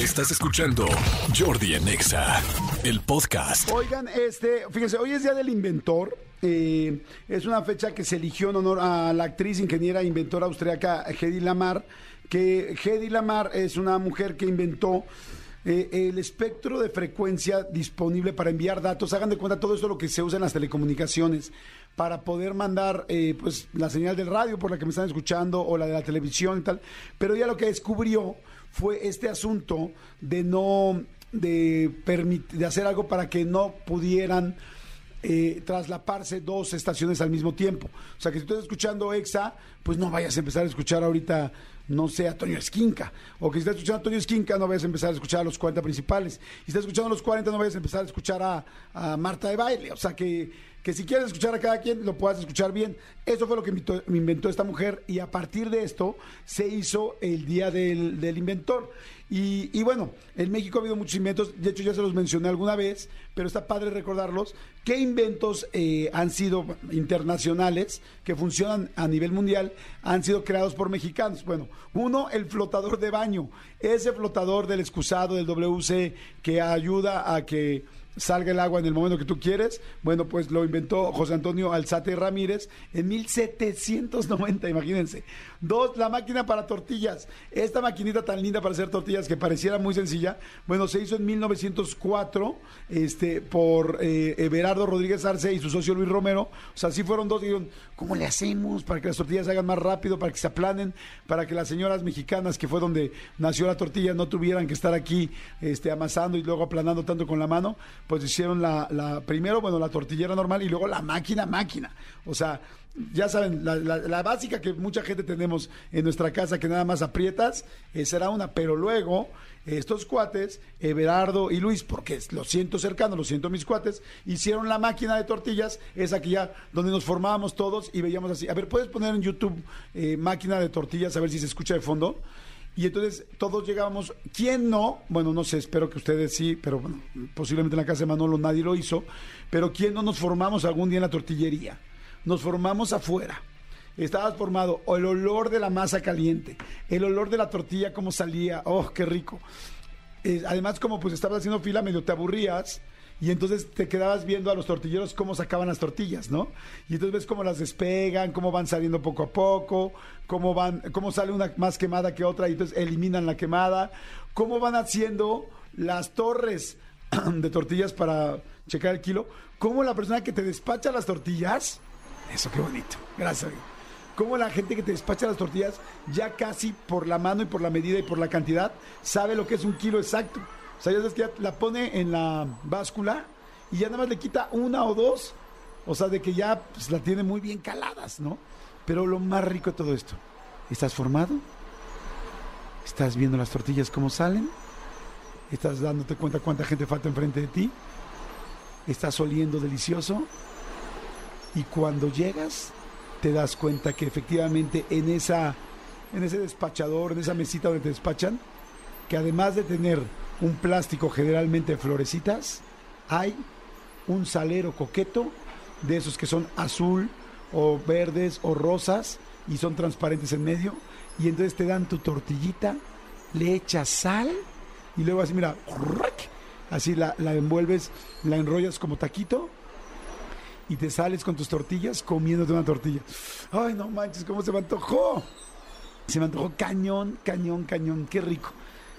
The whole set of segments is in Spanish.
Estás escuchando Jordi en Exa, el podcast. Oigan, este, fíjense, hoy es Día del Inventor. Eh, es una fecha que se eligió en honor a la actriz, ingeniera, inventora austriaca Hedy Lamar, que Hedy Lamar es una mujer que inventó eh, el espectro de frecuencia disponible para enviar datos. Hagan de cuenta todo esto lo que se usa en las telecomunicaciones para poder mandar eh, pues la señal del radio por la que me están escuchando o la de la televisión y tal. Pero ella lo que descubrió fue este asunto de no de, de hacer algo para que no pudieran eh, traslaparse dos estaciones al mismo tiempo. O sea, que si estás escuchando EXA, pues no vayas a empezar a escuchar ahorita, no sé, a Toño Esquinca. O que si estás escuchando a Toño Esquinca, no vayas a empezar a escuchar a los 40 principales. Si estás escuchando a los 40, no vayas a empezar a escuchar a, a Marta de Baile. O sea, que, que si quieres escuchar a cada quien, lo puedas escuchar bien. Eso fue lo que inventó, inventó esta mujer y a partir de esto se hizo el Día del, del Inventor. Y, y, bueno, en México ha habido muchos inventos, de hecho ya se los mencioné alguna vez, pero está padre recordarlos. ¿Qué inventos eh, han sido internacionales, que funcionan a nivel mundial, han sido creados por mexicanos? Bueno, uno, el flotador de baño, ese flotador del excusado del WC que ayuda a que salga el agua en el momento que tú quieres. Bueno, pues lo inventó José Antonio Alzate Ramírez en 1790, imagínense. Dos, la máquina para tortillas. Esta maquinita tan linda para hacer tortillas que pareciera muy sencilla, bueno, se hizo en 1904 este, por eh, Everardo Rodríguez Arce y su socio Luis Romero. O sea, sí fueron dos, dijeron, ¿cómo le hacemos para que las tortillas se hagan más rápido, para que se aplanen, para que las señoras mexicanas, que fue donde nació la tortilla, no tuvieran que estar aquí este, amasando y luego aplanando tanto con la mano? Pues hicieron la, la primero, bueno, la tortillera normal y luego la máquina, máquina. O sea, ya saben, la, la, la, básica que mucha gente tenemos en nuestra casa que nada más aprietas, eh, será una, pero luego estos cuates, Everardo y Luis, porque lo siento cercano, lo siento mis cuates, hicieron la máquina de tortillas, esa que ya, donde nos formábamos todos y veíamos así. A ver, ¿puedes poner en YouTube eh, máquina de tortillas a ver si se escucha de fondo? Y entonces todos llegábamos, ¿quién no? Bueno, no sé, espero que ustedes sí, pero bueno, posiblemente en la casa de Manolo nadie lo hizo, pero ¿quién no nos formamos algún día en la tortillería? Nos formamos afuera. Estabas formado, o el olor de la masa caliente, el olor de la tortilla, cómo salía, oh, qué rico. Eh, además, como pues estabas haciendo fila, medio te aburrías, y entonces te quedabas viendo a los tortilleros cómo sacaban las tortillas, ¿no? Y entonces ves cómo las despegan, cómo van saliendo poco a poco, cómo van, cómo sale una más quemada que otra y entonces eliminan la quemada, cómo van haciendo las torres de tortillas para checar el kilo, cómo la persona que te despacha las tortillas, eso qué bonito, gracias. Amigo. Cómo la gente que te despacha las tortillas ya casi por la mano y por la medida y por la cantidad sabe lo que es un kilo exacto. O sea, ya sabes que ya la pone en la báscula y ya nada más le quita una o dos. O sea, de que ya pues, la tiene muy bien caladas, ¿no? Pero lo más rico de todo esto, ¿estás formado? ¿Estás viendo las tortillas cómo salen? ¿Estás dándote cuenta cuánta gente falta enfrente de ti? ¿Estás oliendo delicioso? Y cuando llegas, te das cuenta que efectivamente en esa en ese despachador, en esa mesita donde te despachan, que además de tener un plástico generalmente florecitas, hay un salero coqueto de esos que son azul o verdes o rosas y son transparentes en medio. Y entonces te dan tu tortillita, le echas sal y luego así mira, así la, la envuelves, la enrollas como taquito y te sales con tus tortillas comiéndote una tortilla. Ay, no manches, cómo se me antojó. Se me antojó cañón, cañón, cañón, qué rico.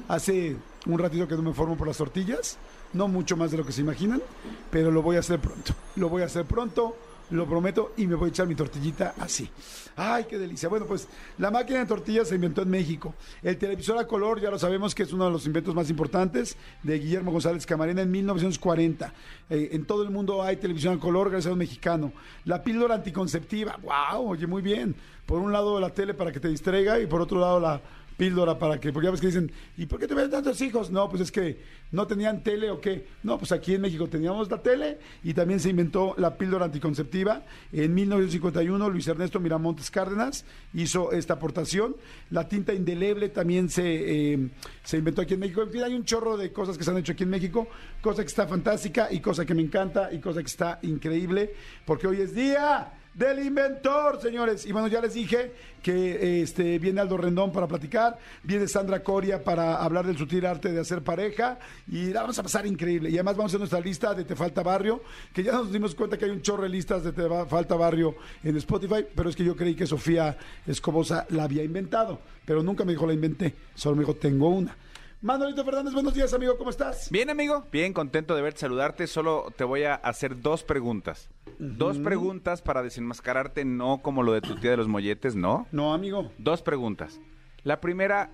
Hace un ratito que no me formo por las tortillas, no mucho más de lo que se imaginan, pero lo voy a hacer pronto. Lo voy a hacer pronto, lo prometo, y me voy a echar mi tortillita así. ¡Ay, qué delicia! Bueno, pues la máquina de tortillas se inventó en México. El televisor a color, ya lo sabemos que es uno de los inventos más importantes de Guillermo González Camarena en 1940. Eh, en todo el mundo hay televisión a color gracias a un mexicano. La píldora anticonceptiva, ¡wow! Oye, muy bien. Por un lado la tele para que te distraiga y por otro lado la píldora para que, porque ya ves que dicen, ¿y por qué te ven tantos hijos? No, pues es que no tenían tele o qué. No, pues aquí en México teníamos la tele y también se inventó la píldora anticonceptiva. En 1951 Luis Ernesto Miramontes Cárdenas hizo esta aportación. La tinta indeleble también se, eh, se inventó aquí en México. En fin, hay un chorro de cosas que se han hecho aquí en México, cosa que está fantástica y cosa que me encanta y cosa que está increíble, porque hoy es día del inventor, señores. Y bueno, ya les dije que este viene Aldo Rendón para platicar, viene Sandra Coria para hablar del sutil arte de hacer pareja y la vamos a pasar increíble. Y además vamos a nuestra lista de Te Falta Barrio, que ya nos dimos cuenta que hay un chorro de listas de Te Falta Barrio en Spotify, pero es que yo creí que Sofía Escobosa la había inventado, pero nunca me dijo la inventé, solo me dijo tengo una. Manolito Fernández, buenos días, amigo, ¿cómo estás? Bien, amigo, bien contento de verte, saludarte. Solo te voy a hacer dos preguntas. Dos preguntas para desenmascararte, no como lo de tu tía de los molletes, ¿no? No, amigo. Dos preguntas. La primera,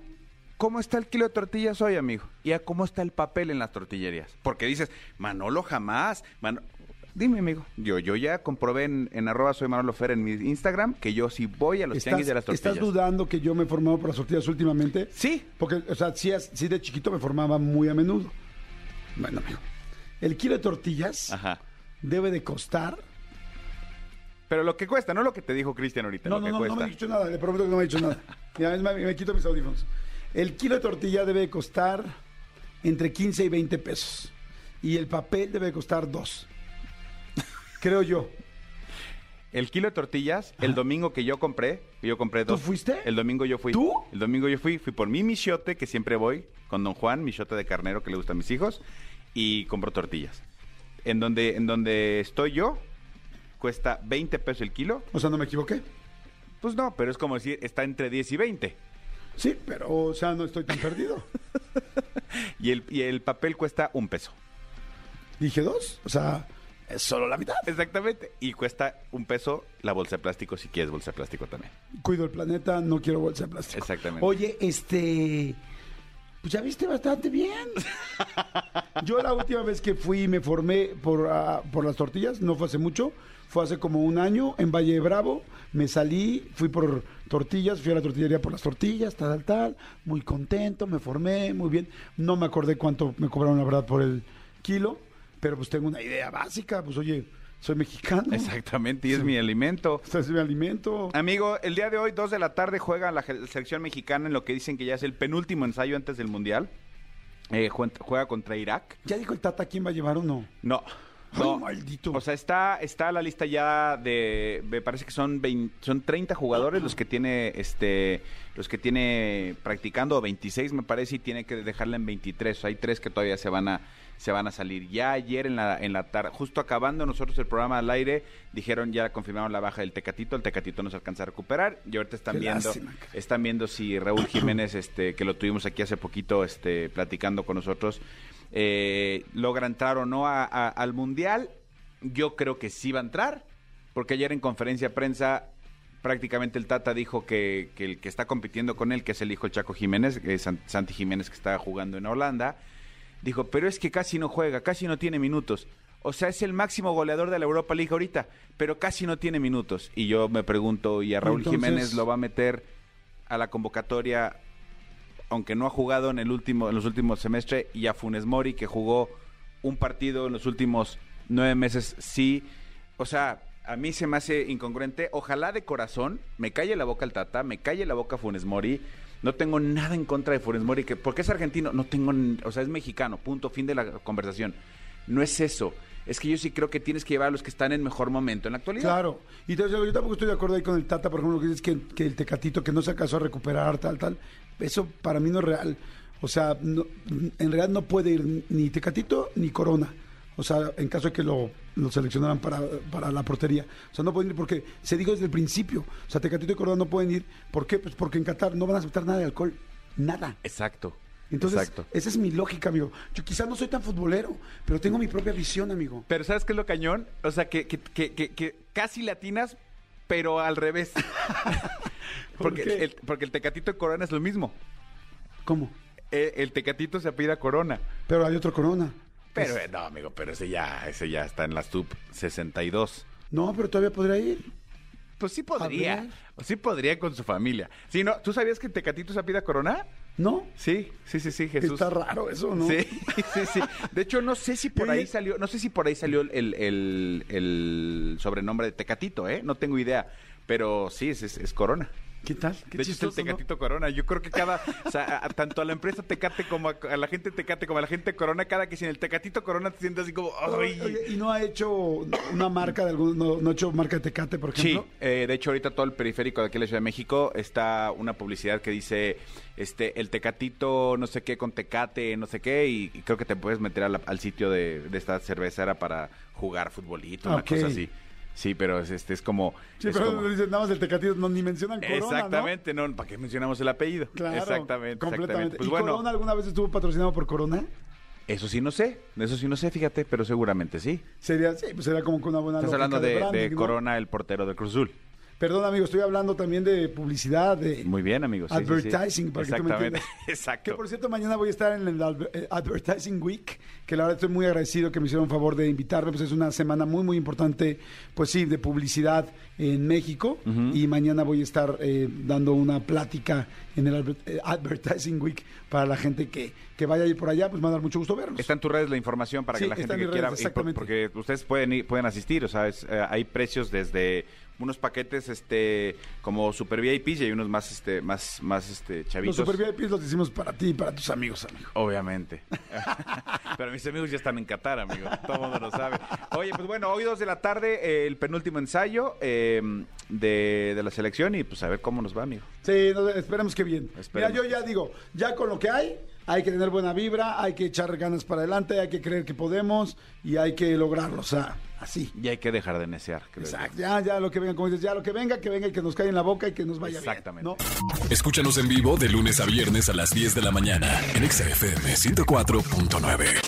¿cómo está el kilo de tortillas hoy, amigo? ¿Y a cómo está el papel en las tortillerías? Porque dices, Manolo jamás. Mano- Dime, amigo. Yo, yo ya comprobé en, en arroba soy Manolo Fer en mi Instagram que yo sí voy a los tianguis de las tortillas. ¿Estás dudando que yo me he formado por las tortillas últimamente? Sí. Porque, o sea, sí, de chiquito me formaba muy a menudo. Bueno, amigo. El kilo de tortillas Ajá. debe de costar... Pero lo que cuesta, no lo que te dijo Cristian ahorita, No, lo no, que no, no me ha dicho nada, le prometo que no me ha dicho nada. Más, me, me quito mis audífonos. El kilo de tortilla debe de costar entre 15 y 20 pesos. Y el papel debe de costar 2. Creo yo. El kilo de tortillas, el domingo que yo compré, que yo compré ¿Tú dos. fuiste? El domingo yo fui. ¿Tú? El domingo yo fui, fui por mi michote, que siempre voy, con don Juan, michote de carnero que le gusta a mis hijos, y compro tortillas. En donde, en donde estoy yo, cuesta 20 pesos el kilo. O sea, no me equivoqué. Pues no, pero es como decir, está entre 10 y 20. Sí, pero, o sea, no estoy tan perdido. Y el, y el papel cuesta un peso. Dije dos, o sea, es solo la mitad. Exactamente. Y cuesta un peso la bolsa de plástico, si quieres bolsa de plástico también. Cuido el planeta, no quiero bolsa de plástico. Exactamente. Oye, este. Pues ya viste bastante bien. Yo la última vez que fui y me formé por, ah, por las tortillas, no fue hace mucho, fue hace como un año en Valle de Bravo. Me salí, fui por tortillas, fui a la tortillería por las tortillas, tal, tal, tal. Muy contento, me formé, muy bien. No me acordé cuánto me cobraron, la verdad, por el kilo, pero pues tengo una idea básica. Pues oye, soy mexicano. Exactamente, y es mi alimento. Este es mi alimento. Amigo, el día de hoy, 2 de la tarde, juega la selección mexicana en lo que dicen que ya es el penúltimo ensayo antes del Mundial. Eh, jue- juega contra Irak. ¿Ya dijo el Tata quién va a llevar o no? No. No. maldito. O sea, está, está la lista ya de, me parece que son 20 son 30 jugadores los que tiene este los que tiene practicando, o 26 me parece, y tiene que dejarla en 23. O sea, hay tres que todavía se van a se van a salir. Ya ayer en la en la tarde, justo acabando nosotros el programa al aire, dijeron ya confirmaron la baja del Tecatito, el Tecatito no se alcanza a recuperar y ahorita están Qué viendo lástima, están viendo si Raúl Jiménez este que lo tuvimos aquí hace poquito este platicando con nosotros eh, logra entrar o no a- a- al mundial yo creo que sí va a entrar porque ayer en conferencia de prensa prácticamente el Tata dijo que, que el que está compitiendo con él que es el hijo Chaco Jiménez que es San- Santi Jiménez que está jugando en Holanda dijo pero es que casi no juega casi no tiene minutos o sea, es el máximo goleador de la Europa League ahorita, pero casi no tiene minutos. Y yo me pregunto, ¿y a Raúl Entonces- Jiménez lo va a meter a la convocatoria, aunque no ha jugado en el último, en los últimos semestres, y a Funes Mori, que jugó un partido en los últimos nueve meses, sí. O sea, a mí se me hace incongruente. Ojalá de corazón me calle la boca el Tata, me calle la boca Funes Mori. No tengo nada en contra de Funes Mori, que porque es argentino, no tengo, o sea, es mexicano, punto, fin de la conversación. No es eso. Es que yo sí creo que tienes que llevar a los que están en mejor momento en la actualidad. Claro. Y te digo, yo tampoco estoy de acuerdo ahí con el Tata, por ejemplo, que dices que, que el Tecatito que no se alcanzó a recuperar, tal, tal. Eso para mí no es real. O sea, no- en realidad no puede ir ni Tecatito ni Corona. O sea, en caso de que lo, lo seleccionaran para, para la portería. O sea, no pueden ir porque se dijo desde el principio. O sea, Tecatito y Corona no pueden ir. ¿Por qué? Pues porque en Qatar no van a aceptar nada de alcohol. Nada. Exacto. Entonces, Exacto. esa es mi lógica, amigo. Yo quizás no soy tan futbolero, pero tengo mi propia visión, amigo. Pero ¿sabes qué es lo cañón? O sea, que, que, que, que- que casi latinas, pero al revés. ¿Por porque, el, porque el tecatito de Corona es lo mismo. ¿Cómo? Eh, el tecatito se apida Corona. Pero hay otro Corona. Pero eh, no, amigo, pero ese ya, ese ya está en la sub 62. No, pero todavía podría ir. Pues sí podría. Sí podría con su familia. Sí, no, ¿tú sabías que tecatito se apida Corona? ¿No? Sí, sí, sí, sí, Jesús. Está raro eso, ¿no? Sí, sí, sí. De hecho, no sé si por ahí salió, no sé si por ahí salió el, el- el sobrenombre de Tecatito, ¿eh? No tengo idea. Pero sí, es, es- es Corona. ¿Qué tal? Qué de hecho, es el. Tecatito Corona. Yo creo que cada, o sea, a- tanto a la empresa Tecate como a, a la gente Tecate como a la gente Corona, cada que sin el Tecatito Corona te sientes así como. ¿Y no ha hecho una marca de algún, no, no ha hecho marca de Tecate, por Sí, ejemplo? eh, de hecho ahorita todo el periférico de aquí en la Ciudad de México está una publicidad que dice este el tecatito no sé qué con tecate, no sé qué, y, y creo que te puedes meter la- al sitio de, de esta cervecera para jugar futbolito, una cosa así. Sí, pero es, este, es como... Sí, es pero como- dicen nada más el Tecatito, no, ni mencionan Corona. Exactamente, ¿no? ¿Para qué mencionamos el apellido? Claro, exactamente, completamente. exactamente. Pues ¿Y bueno, Corona alguna vez estuvo patrocinado por Corona? eso sí no sé, eso sí no sé, fíjate, pero seguramente sí. Sería, sí, pues sería como que una buena Estás hablando de, de branding, ¿no? Corona, el portero del Cruz Azul. Perdón, amigo, estoy hablando también de publicidad, de Muy bien, amigos. sí, sí, sí. advertising, para que tú me Exactamente, entiendas. exacto. Que por cierto, mañana voy a estar en el eh, Advertising Week, que la verdad estoy muy agradecido que me hicieron favor de invitarme, pues es una semana muy, muy importante, pues sí, de publicidad en México. Y mañana voy a estar eh, dando una plática en el eh, Advertising Week para la gente que, que vaya a ir por allá, pues me va a dar mucho gusto verlos. Está en tus redes la información para Sí, que la gente en que quiera, redes, por- exactamente. porque ustedes pueden ir- pueden asistir, o sea, es, eh, hay precios desde unos paquetes este como super VIP y hay unos más este más más este Los chavitos. super VIPs los hicimos para ti y para tus amigos, amigo. Obviamente. Pero mis amigos ya están en Qatar, amigo. Todo el mundo lo sabe. Oye, pues bueno, hoy dos de la tarde, eh, el penúltimo ensayo eh, de, de la selección y pues a ver cómo nos va, amigo. Sí, no, esperemos que bien. Esperemos. Mira, yo ya digo, ya con lo que hay, hay que tener buena vibra, hay que echar ganas para adelante, hay que creer que podemos y hay que lograrlo, o sea, así. Y hay que dejar de necear. creo. Exacto, ya, ya lo que venga, como dices, ya lo que venga, que venga y que nos caiga en la boca y que nos vaya Exactamente. bien. ¿no? Escúchanos en vivo de lunes a viernes a las 10 de la mañana en Exa FM 104.9.